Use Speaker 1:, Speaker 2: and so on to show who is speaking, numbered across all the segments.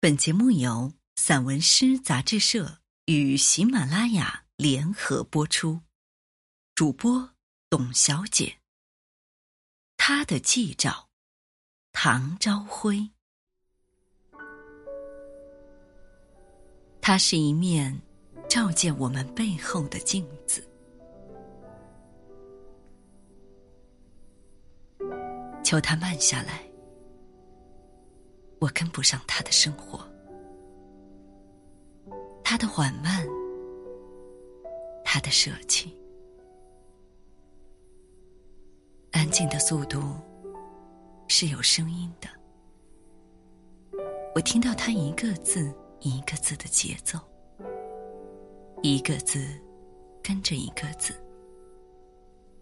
Speaker 1: 本节目由散文诗杂志社与喜马拉雅联合播出，主播董小姐。他的记照，唐朝晖。它是一面照见我们背后的镜子。求他慢下来。我跟不上他的生活，他的缓慢，他的舍弃，安静的速度是有声音的。我听到他一个字一个字的节奏，一个字跟着一个字，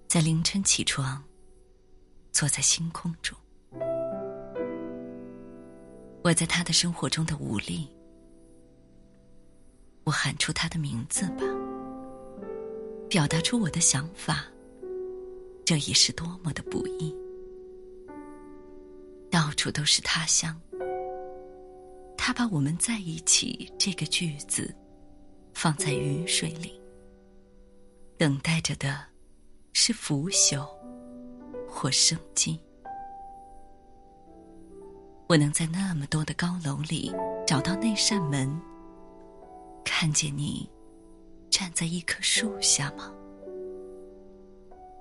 Speaker 1: 在凌晨起床，坐在星空中。我在他的生活中的无力，我喊出他的名字吧，表达出我的想法，这已是多么的不易。到处都是他乡，他把我们在一起这个句子放在雨水里，等待着的是腐朽或生机。我能在那么多的高楼里找到那扇门，看见你站在一棵树下吗？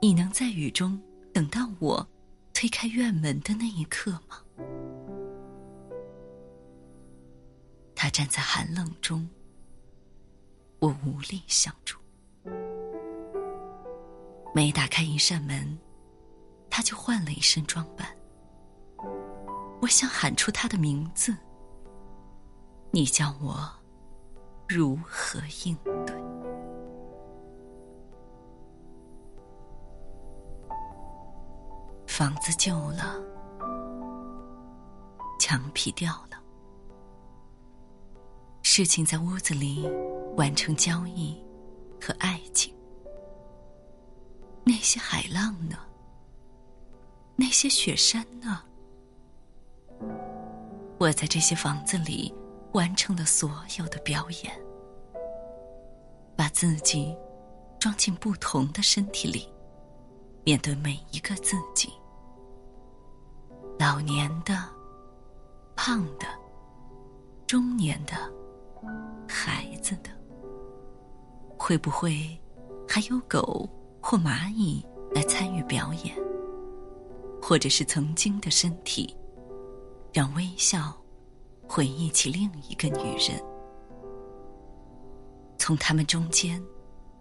Speaker 1: 你能在雨中等到我推开院门的那一刻吗？他站在寒冷中，我无力相助。每打开一扇门，他就换了一身装扮。我想喊出他的名字，你叫我如何应对？房子旧了，墙皮掉了，事情在屋子里完成交易和爱情。那些海浪呢？那些雪山呢？我在这些房子里完成了所有的表演，把自己装进不同的身体里，面对每一个自己：老年的、胖的、中年的、孩子的。会不会还有狗或蚂蚁来参与表演？或者是曾经的身体？让微笑回忆起另一个女人。从他们中间，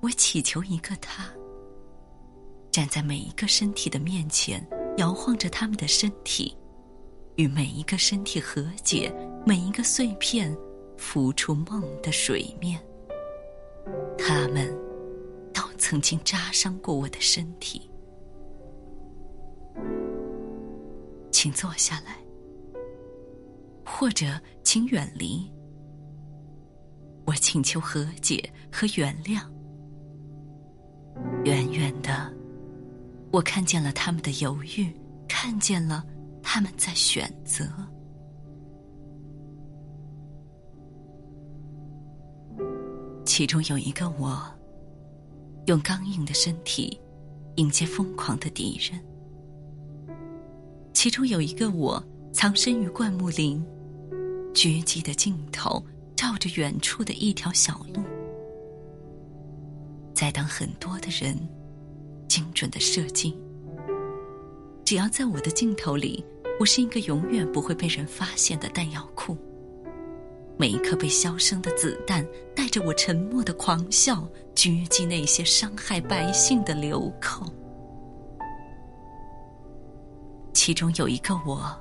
Speaker 1: 我祈求一个他，站在每一个身体的面前，摇晃着他们的身体，与每一个身体和解，每一个碎片浮出梦的水面。他们都曾经扎伤过我的身体，请坐下来。或者，请远离。我请求和解和原谅。远远的，我看见了他们的犹豫，看见了他们在选择。其中有一个我，用刚硬的身体迎接疯狂的敌人；其中有一个我，藏身于灌木林。狙击的镜头照着远处的一条小路，在等很多的人精准的射击。只要在我的镜头里，我是一个永远不会被人发现的弹药库。每一颗被销声的子弹，带着我沉默的狂笑，狙击那些伤害百姓的流寇。其中有一个我，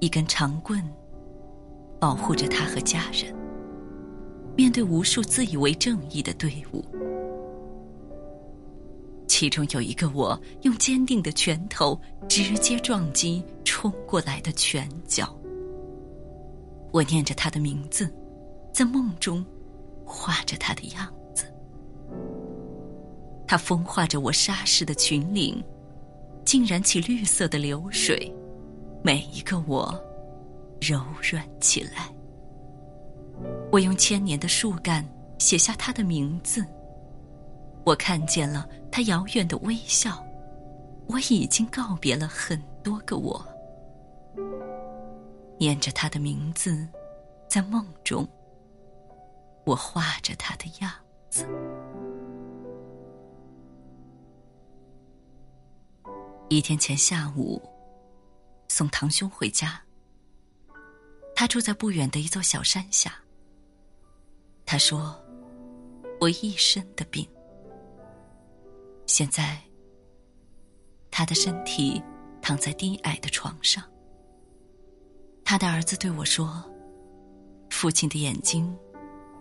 Speaker 1: 一根长棍。保护着他和家人，面对无数自以为正义的队伍，其中有一个我用坚定的拳头直接撞击冲过来的拳脚。我念着他的名字，在梦中画着他的样子。他风化着我沙石的群岭，浸染起绿色的流水。每一个我。柔软起来。我用千年的树干写下他的名字。我看见了他遥远的微笑。我已经告别了很多个我。念着他的名字，在梦中，我画着他的样子。一天前下午，送堂兄回家。他住在不远的一座小山下。他说：“我一身的病，现在他的身体躺在低矮的床上。”他的儿子对我说：“父亲的眼睛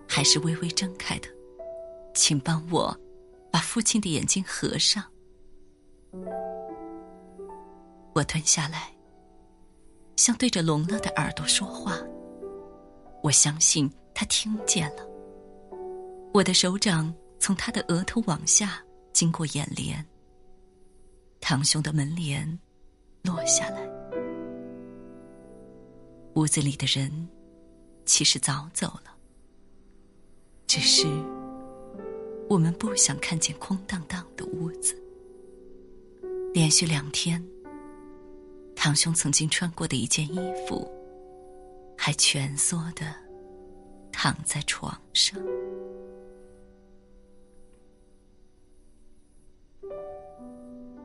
Speaker 1: 还是微微睁开的，请帮我把父亲的眼睛合上。”我蹲下来，像对着聋了的耳朵说话。我相信他听见了。我的手掌从他的额头往下经过眼帘，堂兄的门帘落下来。屋子里的人其实早走了，只是我们不想看见空荡荡的屋子。连续两天，堂兄曾经穿过的一件衣服还蜷缩的躺在床上。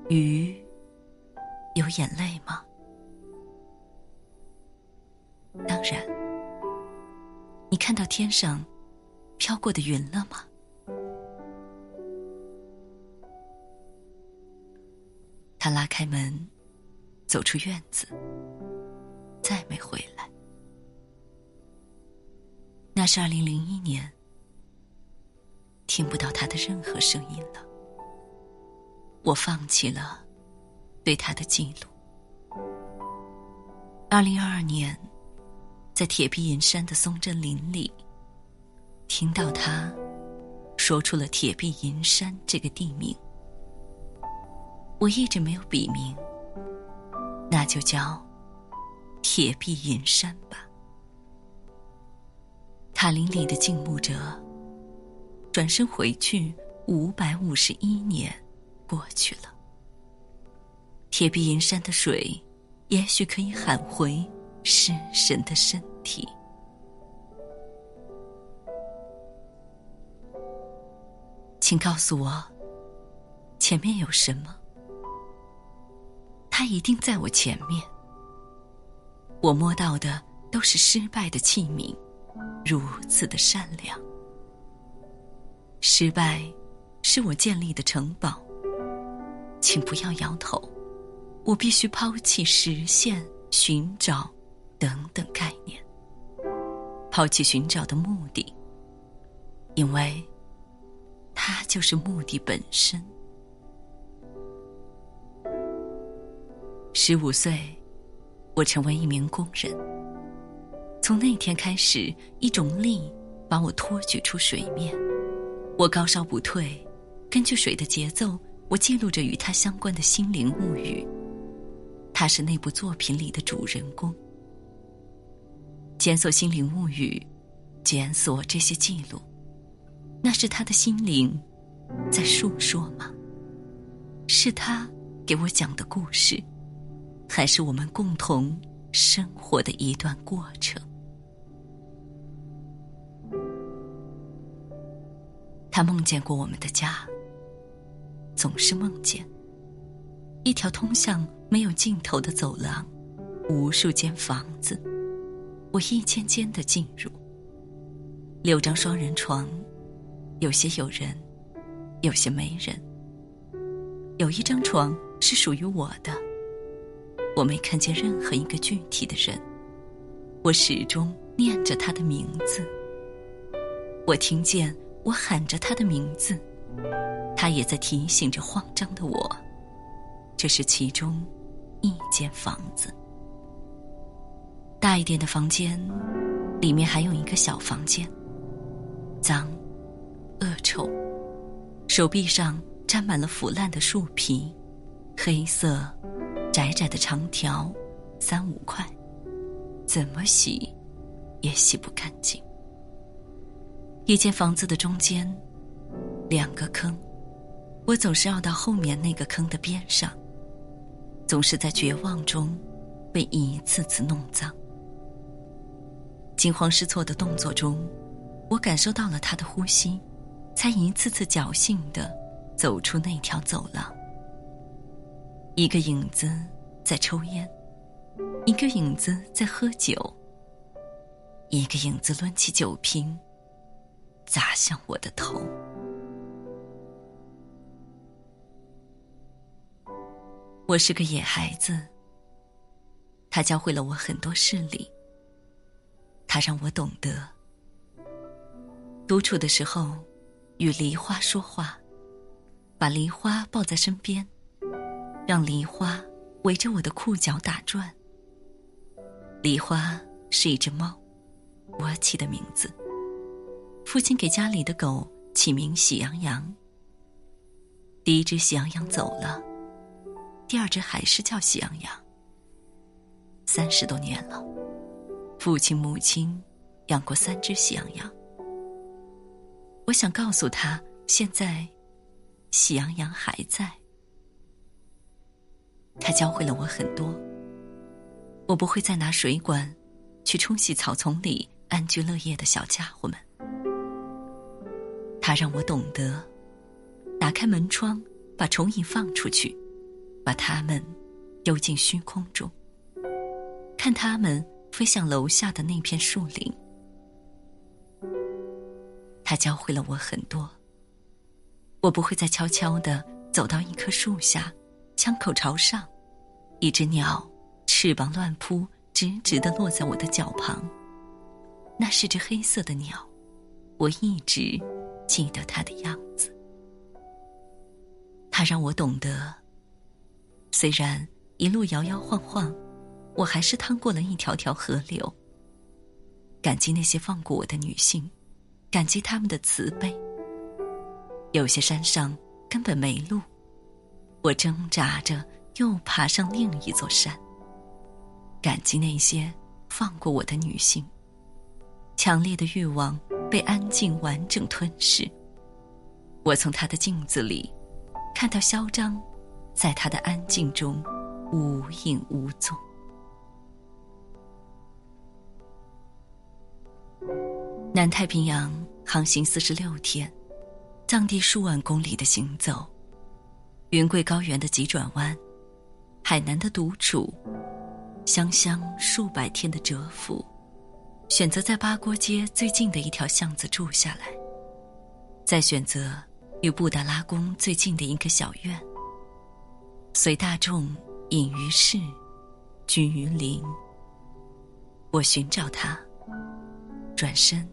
Speaker 1: 鱼有眼泪吗？当然，你看到天上飘过的云了吗？他拉开门，走出院子，再没回来。那是二零零一年，听不到他的任何声音了。我放弃了对他的记录。二零二二年。在铁壁银山的松针林里，听到他说出了铁壁银山这个地名。我一直没有笔名，那就叫铁壁银山吧。塔林里的静穆者转身回去，五百五十一年过去了。铁壁银山的水，也许可以喊回失神的身。体，请告诉我，前面有什么？他一定在我前面。我摸到的都是失败的器皿，如此的善良。失败是我建立的城堡，请不要摇头。我必须抛弃实现、寻找等等概念。抛弃寻找的目的，因为，它就是目的本身。十五岁，我成为一名工人。从那天开始，一种力把我托举出水面，我高烧不退。根据水的节奏，我记录着与它相关的心灵物语。他是那部作品里的主人公。检索心灵物语，检索这些记录，那是他的心灵在诉说吗？是他给我讲的故事，还是我们共同生活的一段过程？他梦见过我们的家，总是梦见一条通向没有尽头的走廊，无数间房子。我一间间的进入。六张双人床，有些有人，有些没人。有一张床是属于我的。我没看见任何一个具体的人。我始终念着他的名字。我听见我喊着他的名字，他也在提醒着慌张的我。这是其中一间房子。大一点的房间，里面还有一个小房间。脏、恶臭，手臂上沾满了腐烂的树皮，黑色、窄窄的长条，三五块，怎么洗，也洗不干净。一间房子的中间，两个坑，我总是要到后面那个坑的边上，总是在绝望中被一次次弄脏。惊慌失措的动作中，我感受到了他的呼吸，才一次次侥幸的走出那条走廊。一个影子在抽烟，一个影子在喝酒，一个影子抡起酒瓶砸向我的头。我是个野孩子，他教会了我很多事理。他让我懂得，独处的时候，与梨花说话，把梨花抱在身边，让梨花围着我的裤脚打转。梨花是一只猫，我起的名字。父亲给家里的狗起名喜羊羊。第一只喜羊羊走了，第二只还是叫喜羊羊。三十多年了。父亲、母亲养过三只喜羊羊。我想告诉他，现在喜羊羊还在。他教会了我很多。我不会再拿水管去冲洗草丛里安居乐业的小家伙们。他让我懂得，打开门窗，把虫蚁放出去，把它们丢进虚空中，看它们。飞向楼下的那片树林，他教会了我很多。我不会再悄悄的走到一棵树下，枪口朝上，一只鸟翅膀乱扑，直直的落在我的脚旁。那是只黑色的鸟，我一直记得它的样子。它让我懂得，虽然一路摇摇晃晃。我还是趟过了一条条河流。感激那些放过我的女性，感激他们的慈悲。有些山上根本没路，我挣扎着又爬上另一座山。感激那些放过我的女性，强烈的欲望被安静完整吞噬。我从她的镜子里看到嚣张，在她的安静中无影无踪。南太平洋航行四十六天，藏地数万公里的行走，云贵高原的急转弯，海南的独处，香香数百天的蛰伏，选择在八锅街最近的一条巷子住下来，再选择与布达拉宫最近的一个小院，随大众隐于市，居于林。我寻找他，转身。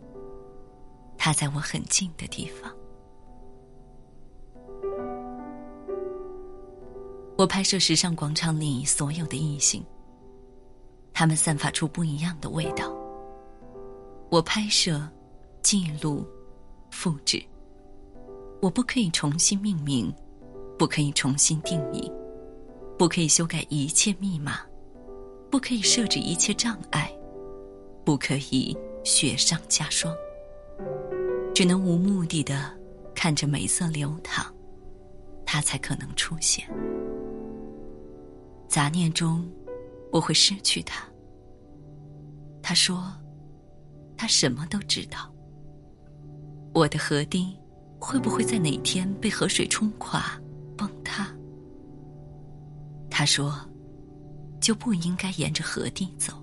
Speaker 1: 他在我很近的地方。我拍摄时尚广场里所有的异性，他们散发出不一样的味道。我拍摄、记录、复制。我不可以重新命名，不可以重新定义，不可以修改一切密码，不可以设置一切障碍，不可以雪上加霜。只能无目的的看着美色流淌，它才可能出现。杂念中，我会失去他。他说，他什么都知道。我的河堤会不会在哪天被河水冲垮、崩塌？他说，就不应该沿着河堤走。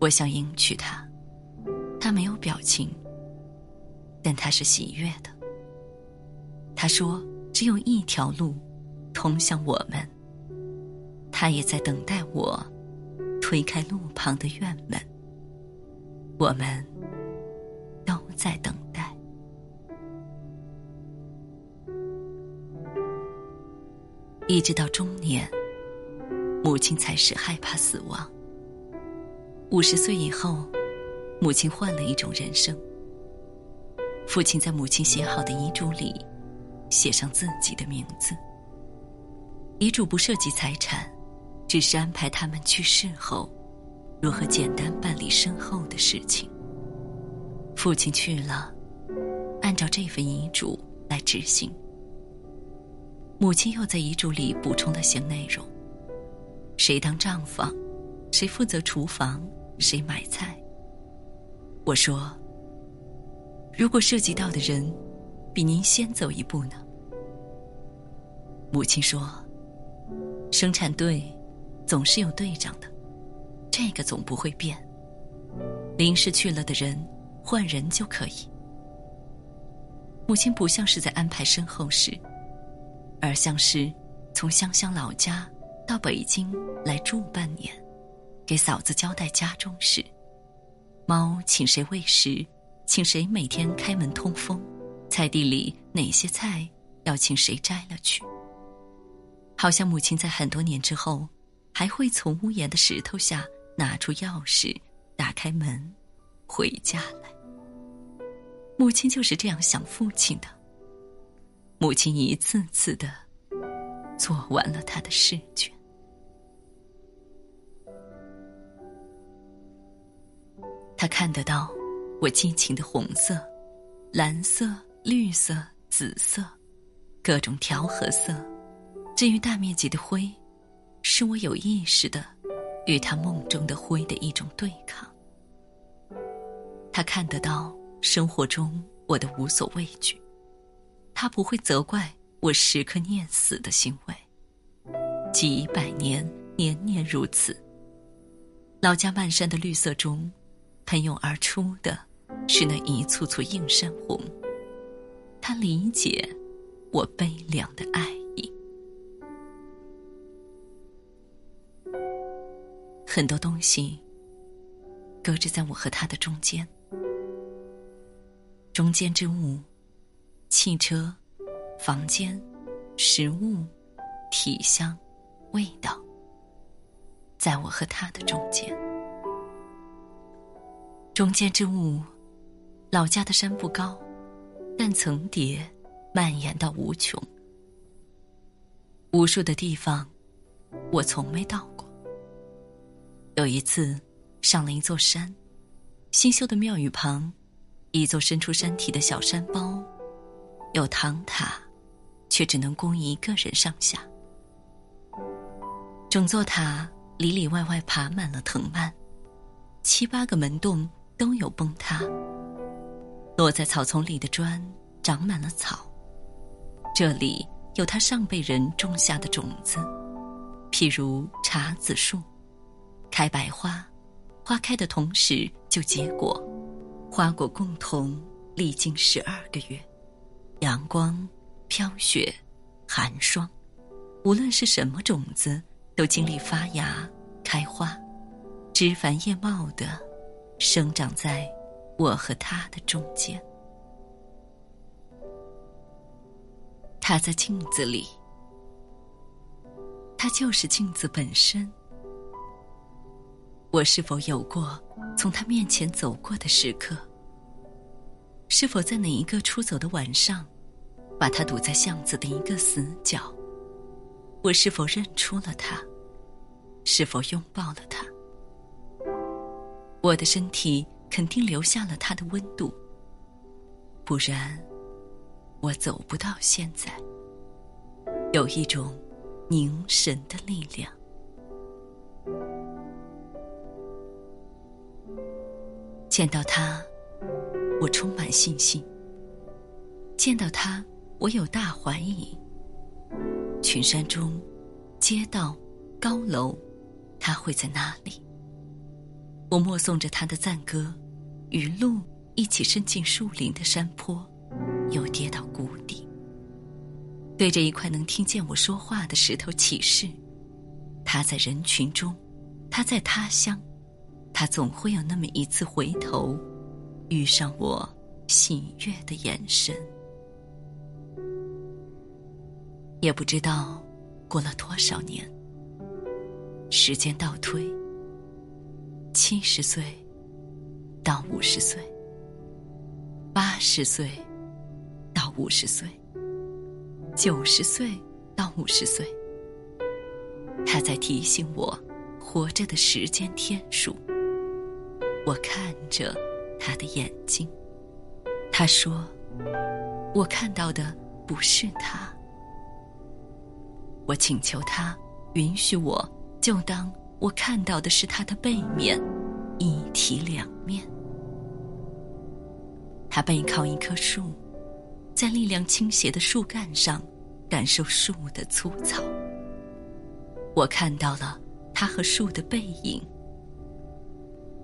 Speaker 1: 我想迎娶他，他没有表情。但他是喜悦的。他说：“只有一条路，通向我们。”他也在等待我，推开路旁的院门。我们都在等待，一直到中年，母亲才是害怕死亡。五十岁以后，母亲换了一种人生。父亲在母亲写好的遗嘱里，写上自己的名字。遗嘱不涉及财产，只是安排他们去世后，如何简单办理身后的事情。父亲去了，按照这份遗嘱来执行。母亲又在遗嘱里补充了些内容：谁当账房，谁负责厨房，谁买菜。我说：“如果涉及到的人比您先走一步呢？”母亲说：“生产队总是有队长的，这个总不会变。临时去了的人，换人就可以。”母亲不像是在安排身后事，而像是从乡乡老家到北京来住半年，给嫂子交代家中事。猫请谁喂食？请谁每天开门通风？菜地里哪些菜要请谁摘了去？好像母亲在很多年之后，还会从屋檐的石头下拿出钥匙，打开门，回家来。母亲就是这样想父亲的。母亲一次次的做完了他的试卷。他看得到我激情的红色、蓝色、绿色、紫色，各种调和色。至于大面积的灰，是我有意识的与他梦中的灰的一种对抗。他看得到生活中我的无所畏惧，他不会责怪我时刻念死的行为。几百年，年年如此。老家漫山的绿色中。喷涌而出的，是那一簇簇映山红。他理解我悲凉的爱很多东西搁置在我和他的中间，中间之物，汽车、房间、食物、体香、味道，在我和他的中间。中间之物，老家的山不高，但层叠蔓延到无穷。无数的地方，我从没到。有一次，上了一座山，新修的庙宇旁，一座伸出山体的小山包，有唐塔，却只能供一个人上下。整座塔里里外外爬满了藤蔓，七八个门洞。都有崩塌，落在草丛里的砖长满了草。这里有他上辈人种下的种子，譬如茶子树，开白花，花开的同时就结果，花果共同历经十二个月，阳光、飘雪、寒霜，无论是什么种子，都经历发芽、开花，枝繁叶茂的。生长在我和他的中间。他在镜子里，他就是镜子本身。我是否有过从他面前走过的时刻？是否在哪一个出走的晚上，把他堵在巷子的一个死角？我是否认出了他？是否拥抱了他？我的身体肯定留下了他的温度，不然我走不到现在。有一种凝神的力量。见到他，我充满信心；见到他，我有大怀疑。群山中，街道，高楼，他会在哪里？我默诵着他的赞歌，与鹿一起伸进树林的山坡，又跌到谷底。对着一块能听见我说话的石头起誓：他在人群中，他在他乡，他总会有那么一次回头，遇上我喜悦的眼神。也不知道过了多少年，时间倒推。七十岁到五十岁，八十岁到五十岁，九十岁到五十岁，他在提醒我活着的时间天数。我看着他的眼睛。他说：“我看到的不是他。”我请求他允许我，就当我看到的是他的背面，一体两面。他背靠一棵树，在力量倾斜的树干上，感受树的粗糙。我看到了他和树的背影。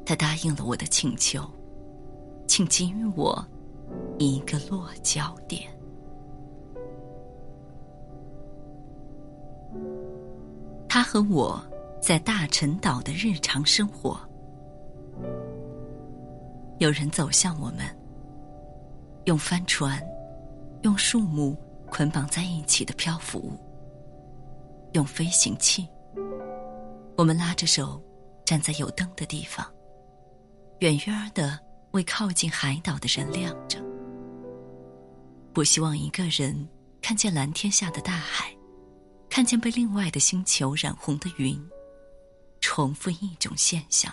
Speaker 1: 他答应了我的请求，请给予我一个落脚点。他和我在大陈岛的日常生活。有人走向我们，用帆船，用树木捆绑在一起的漂浮物，用飞行器。我们拉着手，站在有灯的地方。远远的为靠近海岛的人亮着。不希望一个人看见蓝天下的大海，看见被另外的星球染红的云，重复一种现象：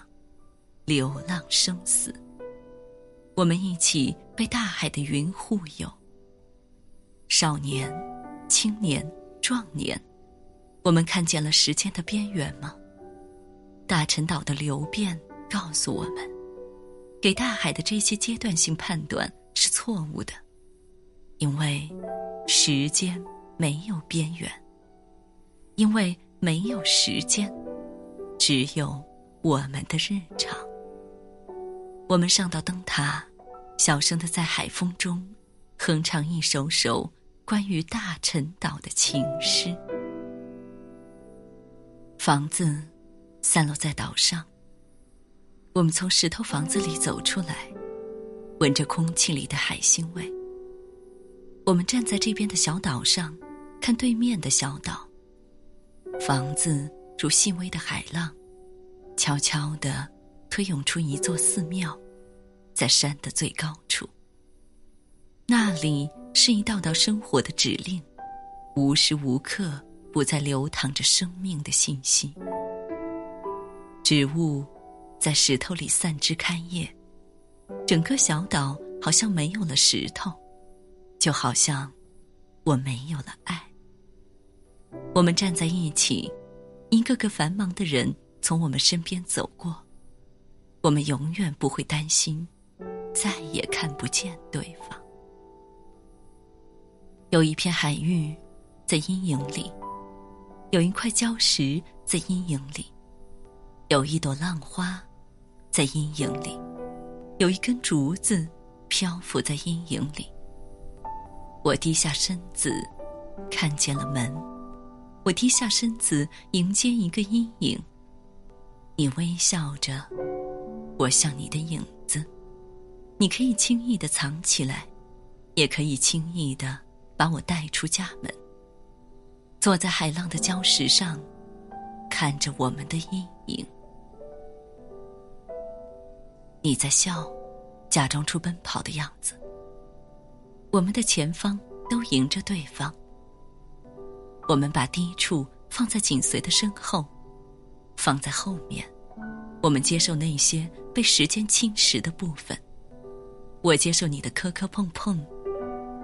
Speaker 1: 流浪生死。我们一起被大海的云护佑。少年、青年、壮年，我们看见了时间的边缘吗？大陈岛的流变告诉我们。给大海的这些阶段性判断是错误的，因为时间没有边缘，因为没有时间，只有我们的日常。我们上到灯塔，小声的在海风中哼唱一首首关于大陈岛的情诗。房子散落在岛上。我们从石头房子里走出来，闻着空气里的海腥味。我们站在这边的小岛上，看对面的小岛。房子如细微的海浪，悄悄地推涌出一座寺庙，在山的最高处。那里是一道道生活的指令，无时无刻不在流淌着生命的信息。植物。在石头里散枝开叶，整个小岛好像没有了石头，就好像我没有了爱。我们站在一起，一个个繁忙的人从我们身边走过，我们永远不会担心再也看不见对方。有一片海域在阴影里，有一块礁石在阴影里。有一朵浪花，在阴影里；有一根竹子，漂浮在阴影里。我低下身子，看见了门。我低下身子，迎接一个阴影。你微笑着，我像你的影子。你可以轻易的藏起来，也可以轻易的把我带出家门。坐在海浪的礁石上，看着我们的阴影。你在笑，假装出奔跑的样子。我们的前方都迎着对方。我们把低处放在紧随的身后，放在后面。我们接受那些被时间侵蚀的部分。我接受你的磕磕碰碰，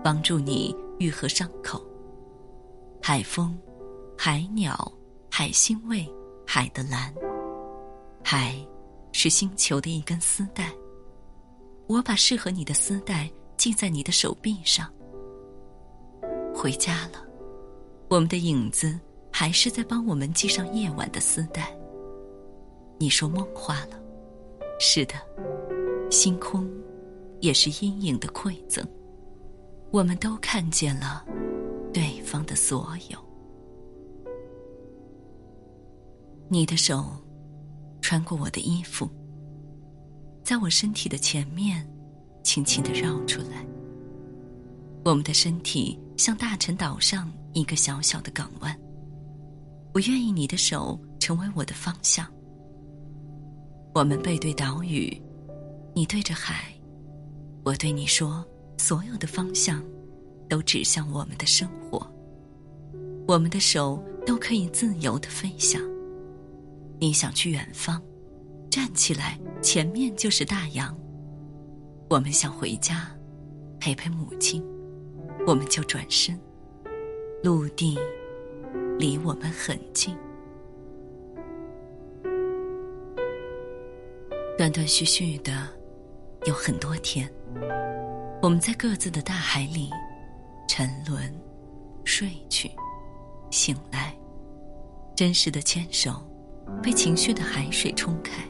Speaker 1: 帮助你愈合伤口。海风，海鸟，海腥味，海的蓝，海。是星球的一根丝带，我把适合你的丝带系在你的手臂上。回家了，我们的影子还是在帮我们系上夜晚的丝带。你说梦话了，是的，星空也是阴影的馈赠。我们都看见了对方的所有。你的手。穿过我的衣服，在我身体的前面，轻轻的绕出来。我们的身体像大陈岛上一个小小的港湾。我愿意你的手成为我的方向。我们背对岛屿，你对着海，我对你说，所有的方向都指向我们的生活。我们的手都可以自由的飞翔。你想去远方，站起来，前面就是大洋。我们想回家，陪陪母亲，我们就转身。陆地离我们很近。断断续续的，有很多天，我们在各自的大海里沉沦、睡去、醒来，真实的牵手被情绪的海水冲开，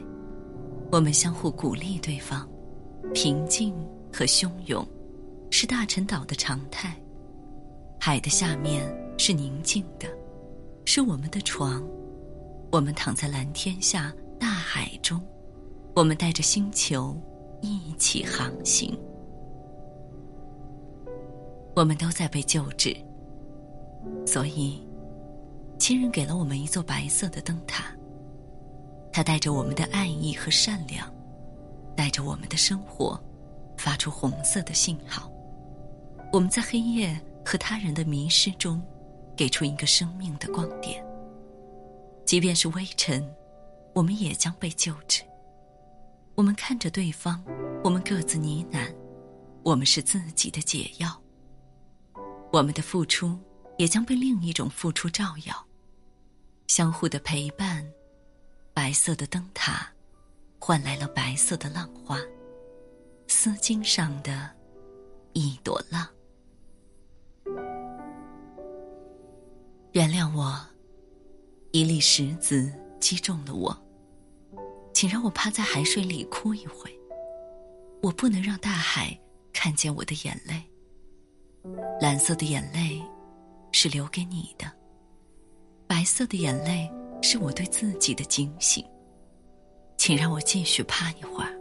Speaker 1: 我们相互鼓励对方。平静和汹涌是大陈岛的常态，海的下面是宁静的，是我们的床，我们躺在蓝天下，大海中。我们带着星球一起航行，我们都在被救治，所以亲人给了我们一座白色的灯塔，它带着我们的爱意和善良，带着我们的生活，发出红色的信号。我们在黑夜和他人的迷失中，给出一个生命的光点。即便是微尘，我们也将被救治。我们看着对方，我们各自呢喃，我们是自己的解药。我们的付出也将被另一种付出照耀，相互的陪伴，白色的灯塔，换来了白色的浪花，丝巾上的一朵浪。原谅我，一粒石子击中了我。请让我趴在海水里哭一回。我不能让大海看见我的眼泪。蓝色的眼泪是留给你的，白色的眼泪是我对自己的警醒。请让我继续趴一会儿。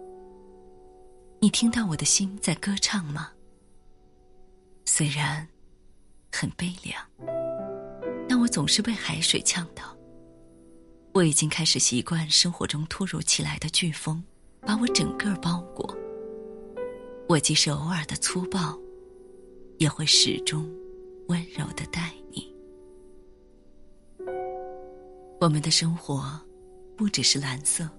Speaker 1: 你听到我的心在歌唱吗？虽然很悲凉，但我总是被海水呛到。我已经开始习惯生活中突如其来的飓风，把我整个包裹。我即使偶尔的粗暴，也会始终温柔的待你。我们的生活不只是蓝色。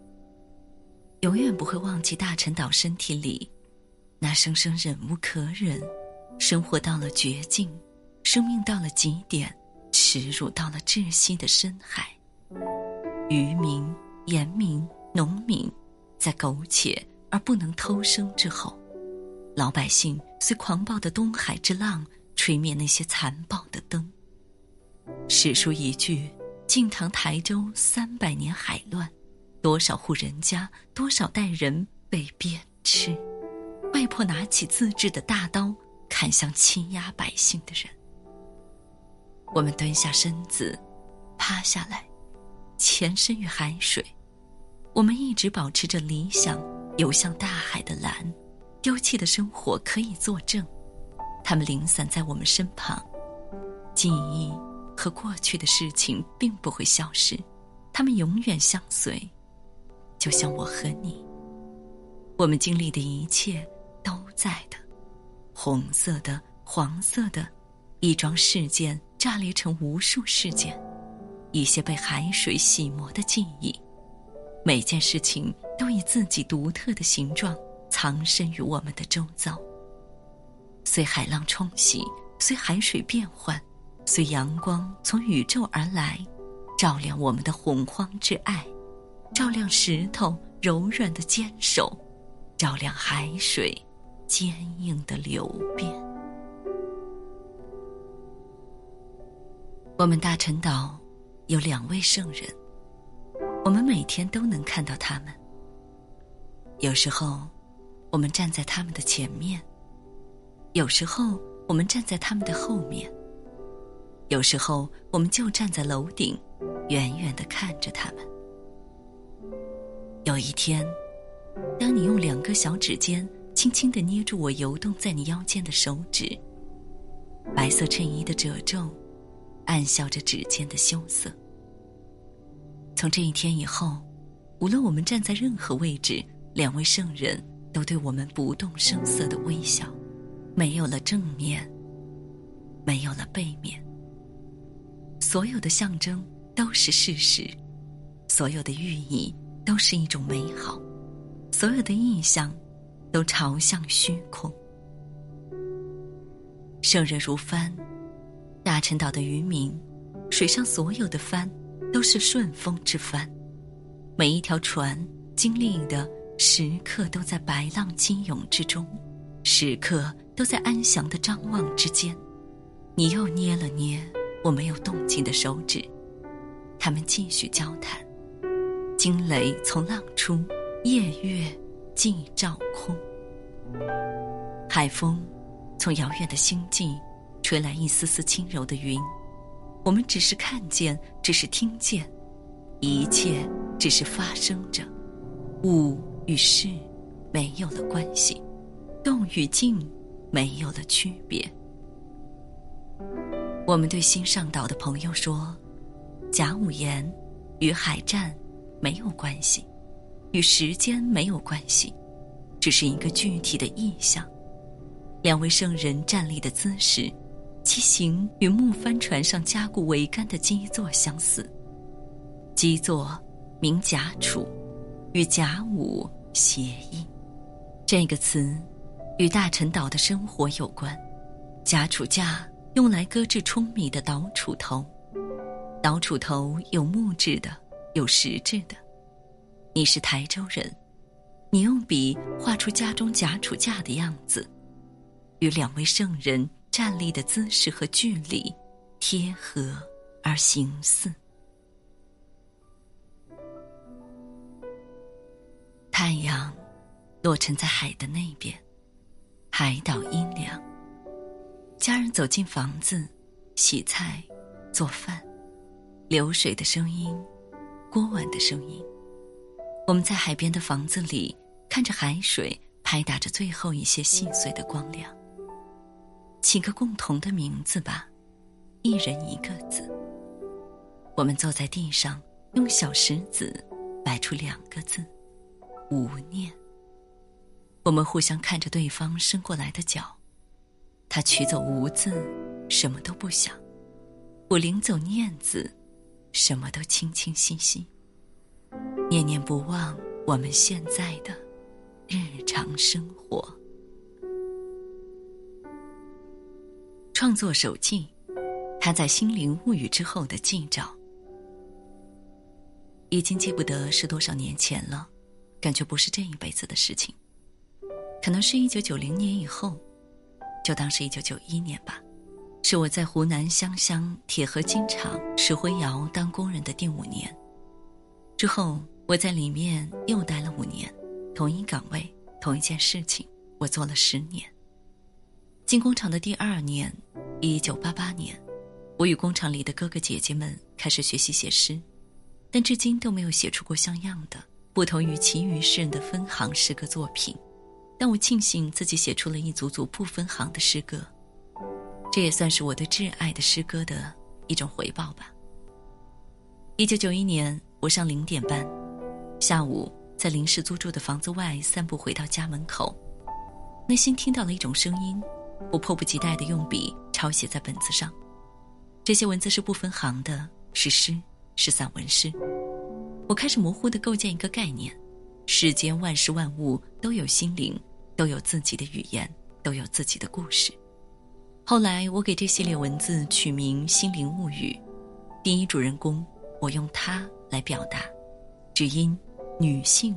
Speaker 1: 永远不会忘记大陈岛身体里那声声忍无可忍，生活到了绝境，生命到了极点，耻辱到了窒息的深海。渔民、盐民、农民，在苟且而不能偷生之后，老百姓随狂暴的东海之浪吹灭那些残暴的灯。史书一句：“晋唐台州三百年海乱，多少户人家，多少代人被鞭笞，被迫拿起自制的大刀砍向欺压百姓的人。”我们蹲下身子，趴下来。前身于海水，我们一直保持着理想，游向大海的蓝，丢弃的生活可以作证，他们零散在我们身旁，记忆和过去的事情并不会消失，它们永远相随，就像我和你，我们经历的一切都在的，红色的、黄色的，一桩事件炸裂成无数事件。一些被海水洗磨的记忆，每件事情都以自己独特的形状藏身于我们的周遭。随海浪冲洗，随海水变换，随阳光从宇宙而来，照亮我们的洪荒之爱，照亮石头柔软的坚守，照亮海水坚硬的流变。我们大陈岛。有两位圣人，我们每天都能看到他们。有时候，我们站在他们的前面；有时候，我们站在他们的后面；有时候，我们就站在楼顶，远远的看着他们。有一天，当你用两个小指尖轻轻的捏住我游动在你腰间的手指，白色衬衣的褶皱。暗笑着指尖的羞涩。从这一天以后，无论我们站在任何位置，两位圣人都对我们不动声色的微笑，没有了正面，没有了背面。所有的象征都是事实，所有的寓意都是一种美好，所有的意象都朝向虚空。圣人如帆，大陈岛的渔民，水上所有的帆都是顺风之帆，每一条船经历的时刻都在白浪激涌之中，时刻都在安详的张望之间。你又捏了捏我没有动静的手指，他们继续交谈。惊雷从浪出，夜月既照空。海风从遥远的星际吹来一丝丝轻柔的云，我们只是看见，只是听见，一切只是发生着。物与事没有了关系，动与静没有了区别。我们对新上岛的朋友说：“甲午炎与海战没有关系，与时间没有关系，只是一个具体的意象。两位圣人站立的姿势，其形与木帆船上加固桅杆的基座相似。基座名甲楚，与甲午谐音。这个词与大陈岛的生活有关。甲楚架。”用来搁置舂米的捣杵头，捣杵头有木质的，有石质的。你是台州人，你用笔画出家中夹杵架的样子，与两位圣人站立的姿势和距离贴合而形似。太阳落沉在海的那边，海岛阴凉。家人走进房子，洗菜、做饭，流水的声音，锅碗的声音。我们在海边的房子里，看着海水拍打着最后一些细碎的光亮。起个共同的名字吧，一人一个字。我们坐在地上，用小石子摆出两个字：无念。我们互相看着对方伸过来的脚。他取走“无”字，什么都不想；我领走“念”字，什么都清清晰晰。念念不忘我们现在的日常生活。创作手记，他在《心灵物语》之后的记照，已经记不得是多少年前了，感觉不是这一辈子的事情，可能是一九九零年以后。就当是一九九一年吧，是我在湖南湘乡铁合金厂石灰窑当工人的第五年。之后我在里面又待了五年，同一岗位，同一件事情，我做了十年。进工厂的第二年，一九八八年，我与工厂里的哥哥姐姐们开始学习写诗，但至今都没有写出过像样的、不同于其余诗人的分行诗歌作品。但我庆幸自己写出了一组组不分行的诗歌，这也算是我对挚爱的诗歌的一种回报吧。一九九一年，我上零点班，下午在临时租住的房子外散步，回到家门口，内心听到了一种声音，我迫不及待地用笔抄写在本子上。这些文字是不分行的，是诗，是散文诗。我开始模糊地构建一个概念：世间万事万物都有心灵。都有自己的语言，都有自己的故事。后来，我给这系列文字取名《心灵物语》，第一主人公我用她来表达，只因女性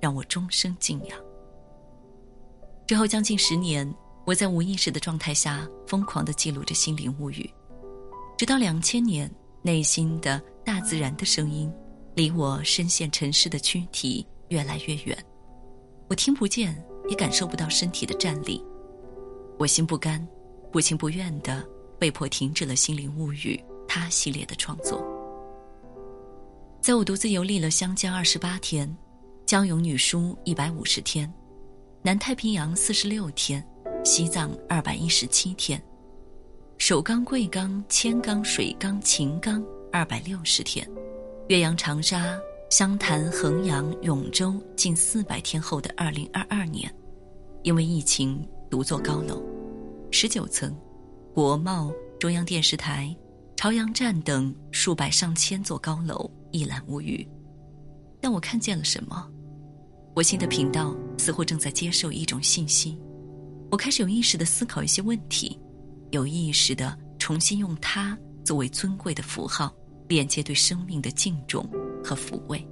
Speaker 1: 让我终生敬仰。之后将近十年，我在无意识的状态下疯狂地记录着《心灵物语》，直到两千年，内心的大自然的声音，离我深陷尘世的躯体越来越远，我听不见。也感受不到身体的站立，我心不甘，不情不愿的被迫停止了《心灵物语》他系列的创作。在我独自游历了湘江二十八天，江永女书一百五十天，南太平洋四十六天，西藏二百一十七天，首钢、贵钢、铅钢、水钢、秦钢二百六十天，岳阳、长沙。湘潭、衡阳、永州近四百天后的二零二二年，因为疫情独坐高楼，十九层，国贸、中央电视台、朝阳站等数百上千座高楼一览无余。但我看见了什么？我新的频道似乎正在接受一种信息，我开始有意识的思考一些问题，有意识的重新用它作为尊贵的符号，连接对生命的敬重和抚慰。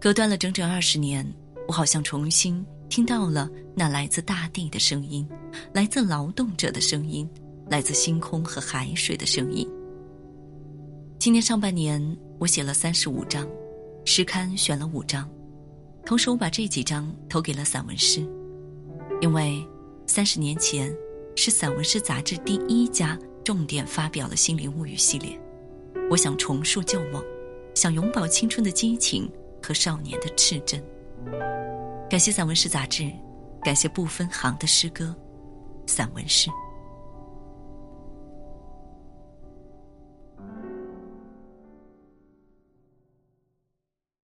Speaker 1: 隔断了整整二十年，我好像重新听到了那来自大地的声音，来自劳动者的声音，来自星空和海水的声音。今年上半年，我写了三十五章，诗刊选了五章，同时我把这几章投给了散文诗，因为三十年前是散文诗杂志第一家重点发表了《心灵物语》系列，我想重塑旧梦，想永葆青春的激情和少年的赤真。感谢散文诗杂志，感谢不分行的诗歌，散文诗。